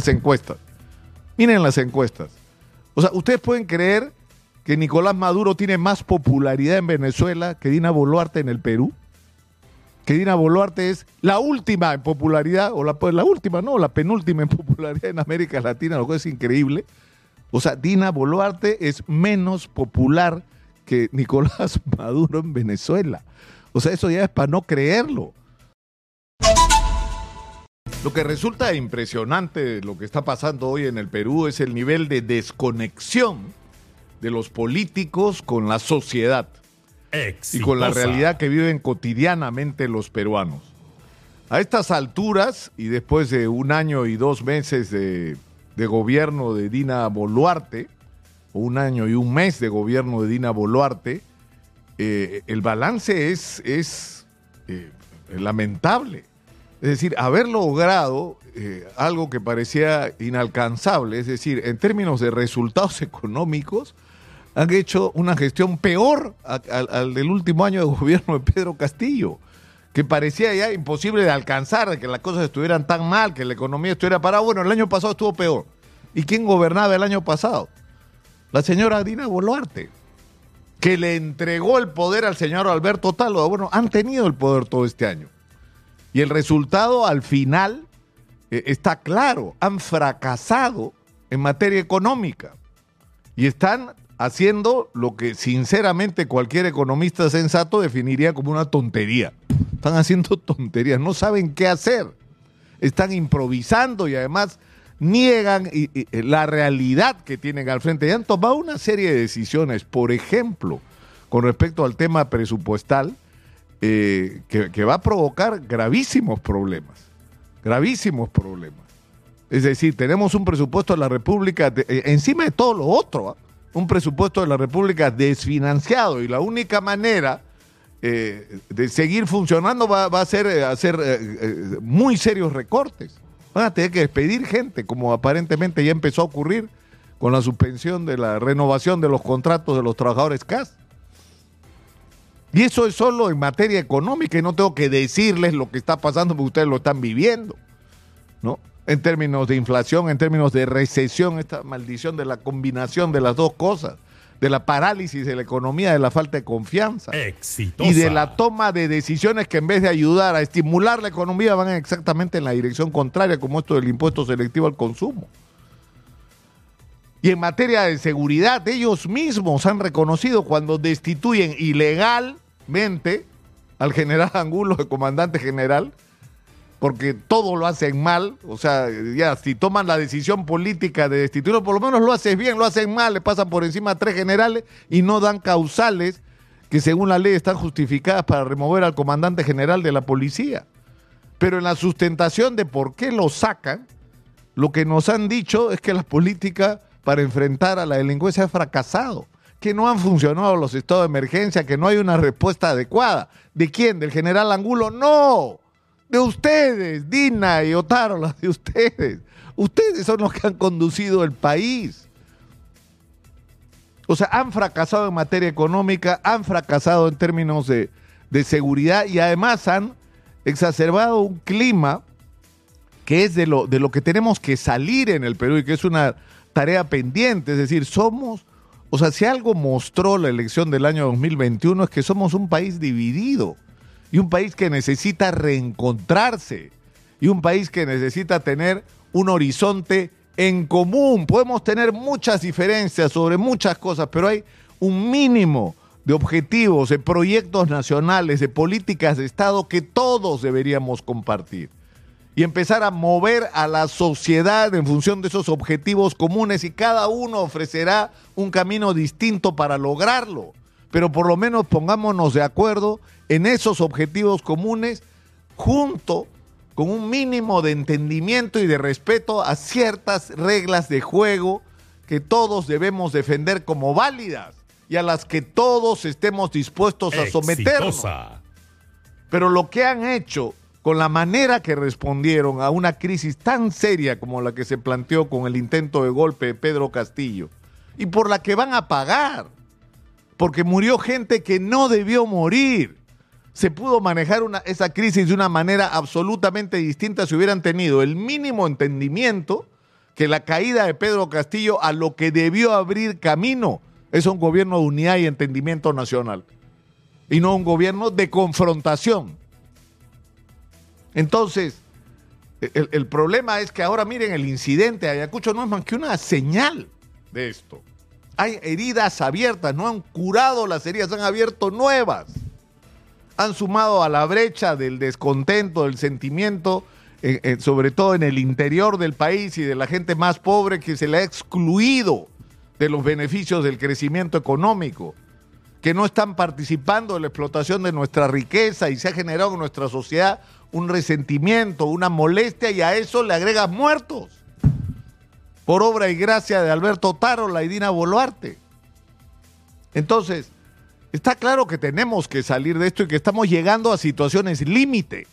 las encuestas. Miren las encuestas. O sea, ustedes pueden creer que Nicolás Maduro tiene más popularidad en Venezuela que Dina Boluarte en el Perú. Que Dina Boluarte es la última en popularidad, o la, pues, la última, no, la penúltima en popularidad en América Latina, lo cual es increíble. O sea, Dina Boluarte es menos popular que Nicolás Maduro en Venezuela. O sea, eso ya es para no creerlo. Lo que resulta impresionante de lo que está pasando hoy en el Perú es el nivel de desconexión de los políticos con la sociedad y con la realidad que viven cotidianamente los peruanos. A estas alturas, y después de un año y dos meses de, de gobierno de Dina Boluarte, o un año y un mes de gobierno de Dina Boluarte, eh, el balance es, es eh, lamentable. Es decir, haber logrado eh, algo que parecía inalcanzable, es decir, en términos de resultados económicos, han hecho una gestión peor al del último año de gobierno de Pedro Castillo, que parecía ya imposible de alcanzar, que las cosas estuvieran tan mal, que la economía estuviera parada. Bueno, el año pasado estuvo peor. ¿Y quién gobernaba el año pasado? La señora Dina Boluarte, que le entregó el poder al señor Alberto Talo. Bueno, han tenido el poder todo este año. Y el resultado al final eh, está claro, han fracasado en materia económica y están haciendo lo que sinceramente cualquier economista sensato definiría como una tontería. Están haciendo tonterías, no saben qué hacer. Están improvisando y además niegan la realidad que tienen al frente. Y han tomado una serie de decisiones, por ejemplo, con respecto al tema presupuestal, eh, que, va a provocar gravísimos problemas, gravísimos problemas. Es decir, tenemos un presupuesto de la República, eh, encima de todo lo otro, ¿ah? un presupuesto de la República desfinanciado y la única manera eh, de seguir funcionando va, a ser hacer muy serios recortes. Van a tener que despedir gente, como aparentemente ya empezó a ocurrir con la suspensión de la renovación de los contratos de los trabajadores CAS. Y eso es solo en materia económica y no tengo que decirles lo que está pasando porque ustedes lo están viviendo, ¿no? En términos de inflación, en términos de recesión, esta maldición de la combinación de las dos cosas, de la parálisis de la economía, de la falta de confianza y de la toma de decisiones que en vez de ayudar a estimular la economía van exactamente en la dirección contraria, como esto del impuesto selectivo al consumo. Y en materia de seguridad, ellos mismos han reconocido cuando destituyen ilegalmente al general Angulo, el comandante general, porque todo lo hacen mal, o sea, ya si toman la decisión política de destituirlo, por lo menos lo haces bien, lo hacen mal, le pasan por encima a tres generales y no dan causales que según la ley están justificadas para remover al comandante general de la policía. Pero en la sustentación de por qué lo sacan, lo que nos han dicho es que la política para enfrentar a la delincuencia ha fracasado, que no han funcionado los estados de emergencia, que no hay una respuesta adecuada. ¿De quién? ¿Del general Angulo? No, de ustedes, Dina y Otárola, de ustedes. Ustedes son los que han conducido el país. O sea, han fracasado en materia económica, han fracasado en términos de, de seguridad y además han exacerbado un clima que es de lo, de lo que tenemos que salir en el Perú y que es una tarea pendiente, es decir, somos, o sea, si algo mostró la elección del año 2021 es que somos un país dividido y un país que necesita reencontrarse y un país que necesita tener un horizonte en común. Podemos tener muchas diferencias sobre muchas cosas, pero hay un mínimo de objetivos, de proyectos nacionales, de políticas de Estado que todos deberíamos compartir y empezar a mover a la sociedad en función de esos objetivos comunes y cada uno ofrecerá un camino distinto para lograrlo. Pero por lo menos pongámonos de acuerdo en esos objetivos comunes junto con un mínimo de entendimiento y de respeto a ciertas reglas de juego que todos debemos defender como válidas y a las que todos estemos dispuestos a someternos. Pero lo que han hecho con la manera que respondieron a una crisis tan seria como la que se planteó con el intento de golpe de Pedro Castillo y por la que van a pagar, porque murió gente que no debió morir. Se pudo manejar esa crisis de una manera absolutamente distinta si hubieran tenido el mínimo entendimiento que la caída de Pedro Castillo a lo que debió abrir camino es un gobierno de unidad y entendimiento nacional y no un gobierno de confrontación. Entonces, el, problema es que ahora miren, el incidente de Ayacucho no es más que una señal de esto. Hay heridas abiertas, no han curado las heridas, han abierto nuevas. Han sumado a la brecha del descontento, del sentimiento, eh, eh, sobre todo en el interior del país y de la gente más pobre que se le ha excluido de los beneficios del crecimiento económico, que no están participando en la explotación de nuestra riqueza y se ha generado en nuestra sociedad un resentimiento, una molestia y a eso le agregas muertos por obra y gracia de Alberto Tarola y Dina Boluarte. Entonces, está claro que tenemos que salir de esto y que estamos llegando a situaciones límite.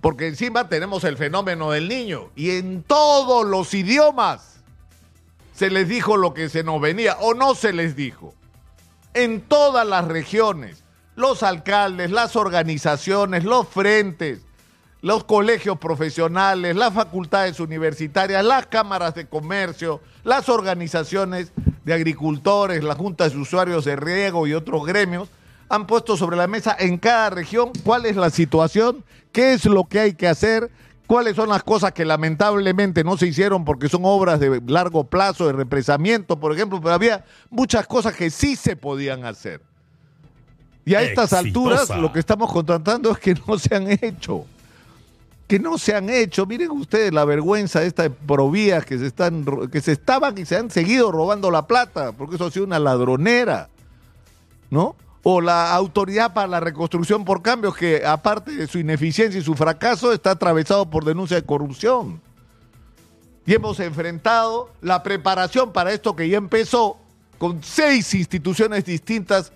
Porque encima tenemos el fenómeno del niño y en todos los idiomas se les dijo lo que se nos venía o no se les dijo. En todas las regiones, los alcaldes, las organizaciones, los frentes, los colegios profesionales, las facultades universitarias, las cámaras de comercio, las organizaciones de agricultores, las juntas de usuarios de riego y otros gremios, han puesto sobre la mesa en cada región cuál es la situación, qué es lo que hay que hacer, cuáles son las cosas que lamentablemente no se hicieron porque son obras de largo plazo, de represamiento, por ejemplo, pero había muchas cosas que sí se podían hacer. Y a estas alturas lo que estamos contratando es que no se han hecho que no se han hecho. Miren ustedes la vergüenza de estas provías que se están que se estaban y se han seguido robando la plata, porque eso ha sido una ladronera. ¿No? O la autoridad para la reconstrucción por cambios que aparte de su ineficiencia y su fracaso está atravesado por denuncia de corrupción. Y hemos enfrentado la preparación para esto que ya empezó con seis instituciones distintas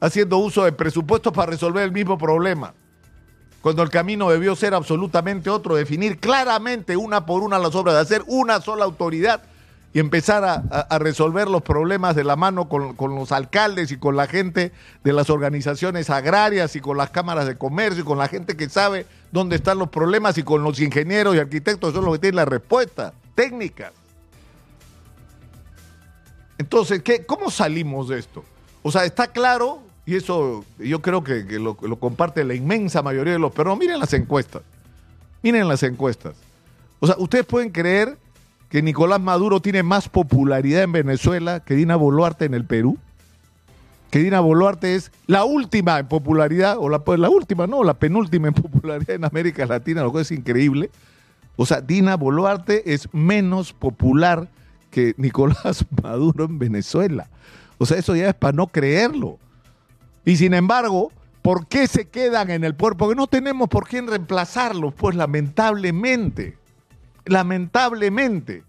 haciendo uso de presupuestos para resolver el mismo problema cuando el camino debió ser absolutamente otro, definir claramente una por una las obras, de hacer una sola autoridad y empezar a, resolver los problemas de la mano con, los alcaldes y con la gente de las organizaciones agrarias y con las cámaras de comercio y con la gente que sabe dónde están los problemas y con los ingenieros y arquitectos, eso es lo que tiene la respuesta técnica. Entonces, ¿qué, ¿cómo salimos de esto? O sea, está claro y eso yo creo que, lo, comparte la inmensa mayoría de los peruanos. Miren las encuestas. Miren las encuestas. O sea, ustedes pueden creer que Nicolás Maduro tiene más popularidad en Venezuela que Dina Boluarte en el Perú. Que Dina Boluarte es la última en popularidad, o la, pues, la última, no, la penúltima en popularidad en América Latina, lo que es increíble. O sea, Dina Boluarte es menos popular que Nicolás Maduro en Venezuela. O sea, eso ya es para no creerlo. Y sin embargo, ¿por qué se quedan en el puerto? Porque no tenemos por quién reemplazarlos, pues lamentablemente. Lamentablemente.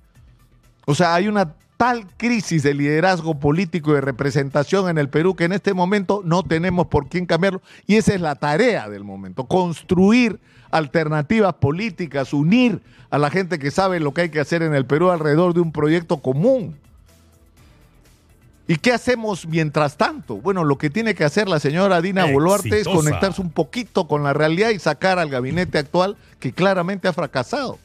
O sea, hay una tal crisis de liderazgo político y de representación en el Perú que en este momento no tenemos por quién cambiarlo. Y esa es la tarea del momento, construir alternativas políticas, unir a la gente que sabe lo que hay que hacer en el Perú alrededor de un proyecto común. ¿Y qué hacemos mientras tanto? Bueno, lo que tiene que hacer la señora Dina Boluarte es conectarse un poquito con la realidad y sacar al gabinete actual que claramente ha fracasado.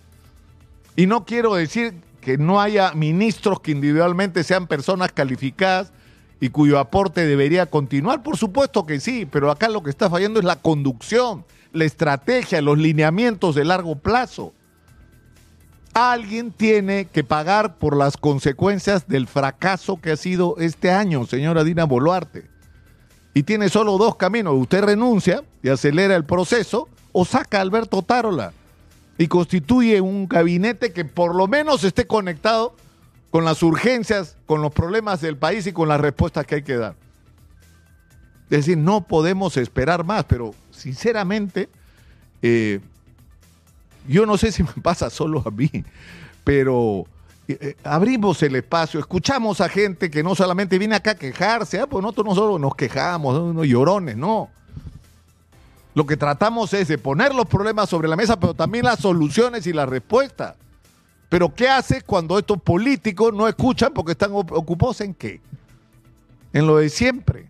Y no quiero decir que no haya ministros que individualmente sean personas calificadas y cuyo aporte debería continuar. Por supuesto que sí, pero acá lo que está fallando es la conducción, la estrategia, los lineamientos de largo plazo. Alguien tiene que pagar por las consecuencias del fracaso que ha sido este año, señora Dina Boluarte. Y tiene solo dos caminos. Usted renuncia y acelera el proceso o saca a Alberto Tarola y constituye un gabinete que por lo menos esté conectado con las urgencias, con los problemas del país y con las respuestas que hay que dar. Es decir, no podemos esperar más, pero sinceramente, eh, yo no sé si me pasa solo a mí, pero eh, eh, abrimos el espacio, escuchamos a gente que no solamente viene acá a quejarse, ah, pues nosotros no solo nos quejamos, unos llorones, no. Lo que tratamos es de poner los problemas sobre la mesa, pero también las soluciones y las respuestas. Pero ¿qué hace cuando estos políticos no escuchan porque están ocupados en qué? En lo de siempre,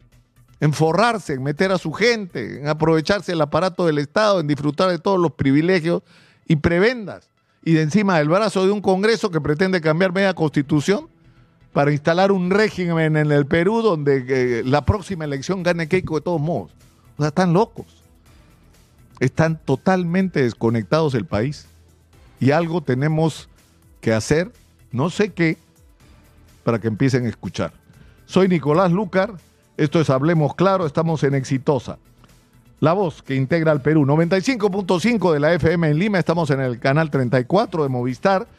en forrarse, en meter a su gente, en aprovecharse el aparato del Estado, en disfrutar de todos los privilegios y prebendas. y de encima del brazo de un Congreso que pretende cambiar media constitución para instalar un régimen en el Perú donde eh, la próxima elección gane Keiko de todos modos. O sea, están locos. Están totalmente desconectados del país. Y algo tenemos que hacer, no sé qué, para que empiecen a escuchar. Soy Nicolás Lucar, esto es Hablemos Claro, estamos en Exitosa. La voz que integra al Perú, 95.5 de la FM en Lima, estamos en el canal 34 de Movistar